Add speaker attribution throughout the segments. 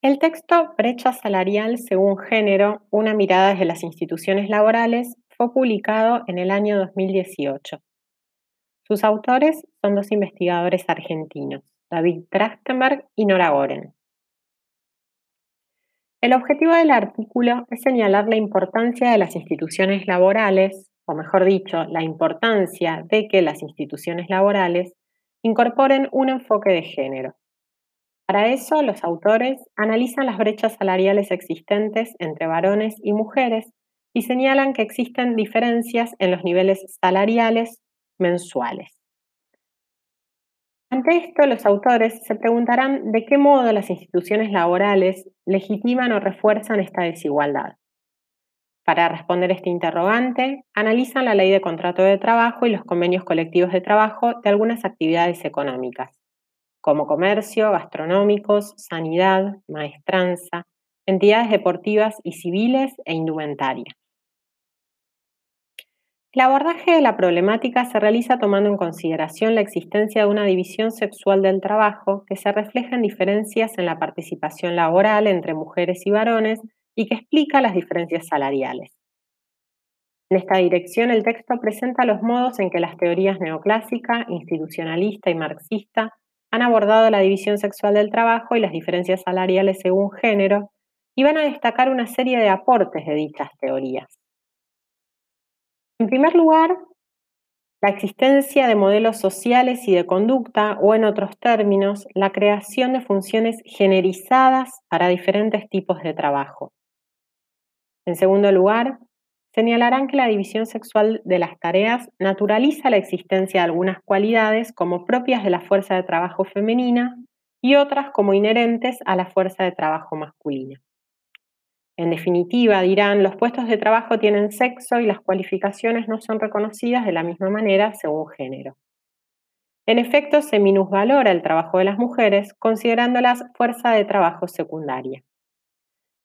Speaker 1: El texto Brecha salarial según género, una mirada desde las instituciones laborales, fue publicado en el año 2018. Sus autores son dos investigadores argentinos, David Trachtenberg y Nora Goren. El objetivo del artículo es señalar la importancia de las instituciones laborales, o mejor dicho, la importancia de que las instituciones laborales incorporen un enfoque de género para eso, los autores analizan las brechas salariales existentes entre varones y mujeres y señalan que existen diferencias en los niveles salariales mensuales. Ante esto, los autores se preguntarán de qué modo las instituciones laborales legitiman o refuerzan esta desigualdad. Para responder este interrogante, analizan la ley de contrato de trabajo y los convenios colectivos de trabajo de algunas actividades económicas como comercio, gastronómicos, sanidad, maestranza, entidades deportivas y civiles e indumentaria. El abordaje de la problemática se realiza tomando en consideración la existencia de una división sexual del trabajo que se refleja en diferencias en la participación laboral entre mujeres y varones y que explica las diferencias salariales. En esta dirección, el texto presenta los modos en que las teorías neoclásica, institucionalista y marxista han abordado la división sexual del trabajo y las diferencias salariales según género y van a destacar una serie de aportes de dichas teorías. En primer lugar, la existencia de modelos sociales y de conducta, o en otros términos, la creación de funciones generizadas para diferentes tipos de trabajo. En segundo lugar, señalarán que la división sexual de las tareas naturaliza la existencia de algunas cualidades como propias de la fuerza de trabajo femenina y otras como inherentes a la fuerza de trabajo masculina. En definitiva, dirán, los puestos de trabajo tienen sexo y las cualificaciones no son reconocidas de la misma manera según género. En efecto, se minusvalora el trabajo de las mujeres considerándolas fuerza de trabajo secundaria.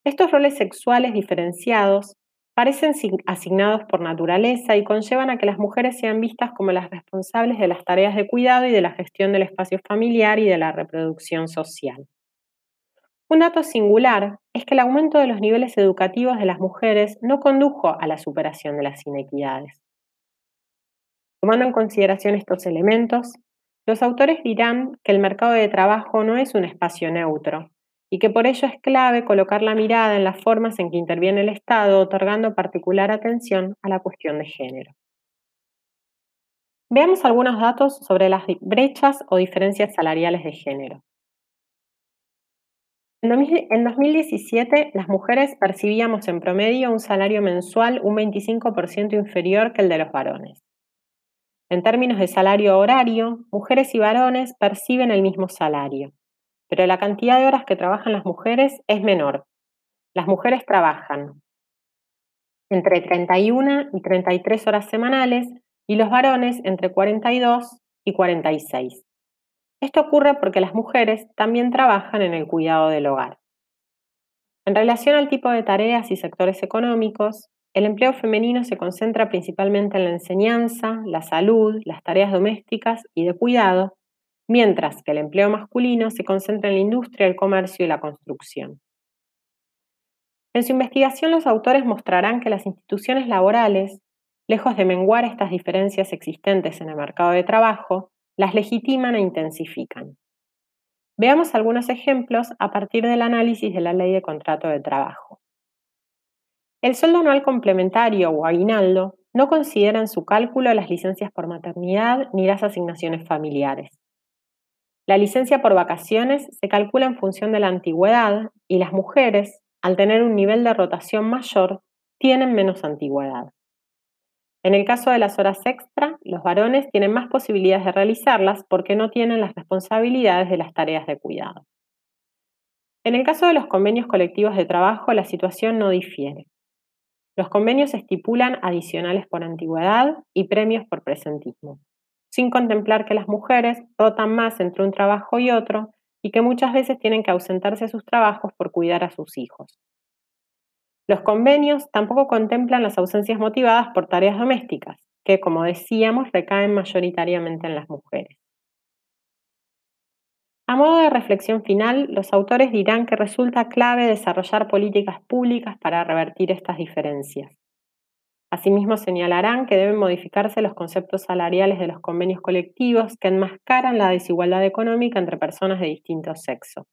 Speaker 1: Estos roles sexuales diferenciados parecen asignados por naturaleza y conllevan a que las mujeres sean vistas como las responsables de las tareas de cuidado y de la gestión del espacio familiar y de la reproducción social. Un dato singular es que el aumento de los niveles educativos de las mujeres no condujo a la superación de las inequidades. Tomando en consideración estos elementos, los autores dirán que el mercado de trabajo no es un espacio neutro, y que por ello es clave colocar la mirada en las formas en que interviene el Estado, otorgando particular atención a la cuestión de género. Veamos algunos datos sobre las brechas o diferencias salariales de género. En 2017, las mujeres percibíamos en promedio un salario mensual un 25% inferior que el de los varones. En términos de salario horario, mujeres y varones perciben el mismo salario pero la cantidad de horas que trabajan las mujeres es menor. Las mujeres trabajan entre 31 y 33 horas semanales y los varones entre 42 y 46. Esto ocurre porque las mujeres también trabajan en el cuidado del hogar. En relación al tipo de tareas y sectores económicos, el empleo femenino se concentra principalmente en la enseñanza, la salud, las tareas domésticas y de cuidado, mientras que el empleo masculino se concentra en la industria, el comercio y la construcción. En su investigación los autores mostrarán que las instituciones laborales, lejos de menguar estas diferencias existentes en el mercado de trabajo, las legitiman e intensifican. Veamos algunos ejemplos a partir del análisis de la ley de contrato de trabajo. El sueldo anual complementario o aguinaldo no considera en su cálculo las licencias por maternidad ni las asignaciones familiares. La licencia por vacaciones se calcula en función de la antigüedad y las mujeres, al tener un nivel de rotación mayor, tienen menos antigüedad. En el caso de las horas extra, los varones tienen más posibilidades de realizarlas porque no tienen las responsabilidades de las tareas de cuidado. En el caso de los convenios colectivos de trabajo, la situación no difiere. Los convenios estipulan adicionales por antigüedad y premios por presentismo sin contemplar que las mujeres rotan más entre un trabajo y otro y que muchas veces tienen que ausentarse a sus trabajos por cuidar a sus hijos. Los convenios tampoco contemplan las ausencias motivadas por tareas domésticas, que, como decíamos, recaen mayoritariamente en las mujeres. A modo de reflexión final, los autores dirán que resulta clave desarrollar políticas públicas para revertir estas diferencias. Asimismo, señalarán que deben modificarse los conceptos salariales de los convenios colectivos que enmascaran la desigualdad económica entre personas de distinto sexo.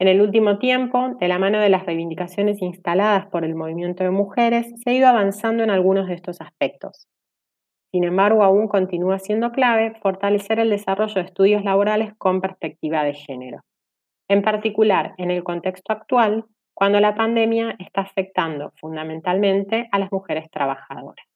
Speaker 1: En el último tiempo, de la mano de las reivindicaciones instaladas por el movimiento de mujeres, se ha ido avanzando en algunos de estos aspectos. Sin embargo, aún continúa siendo clave fortalecer el desarrollo de estudios laborales con perspectiva de género. En particular, en el contexto actual, cuando la pandemia está afectando fundamentalmente a las mujeres trabajadoras.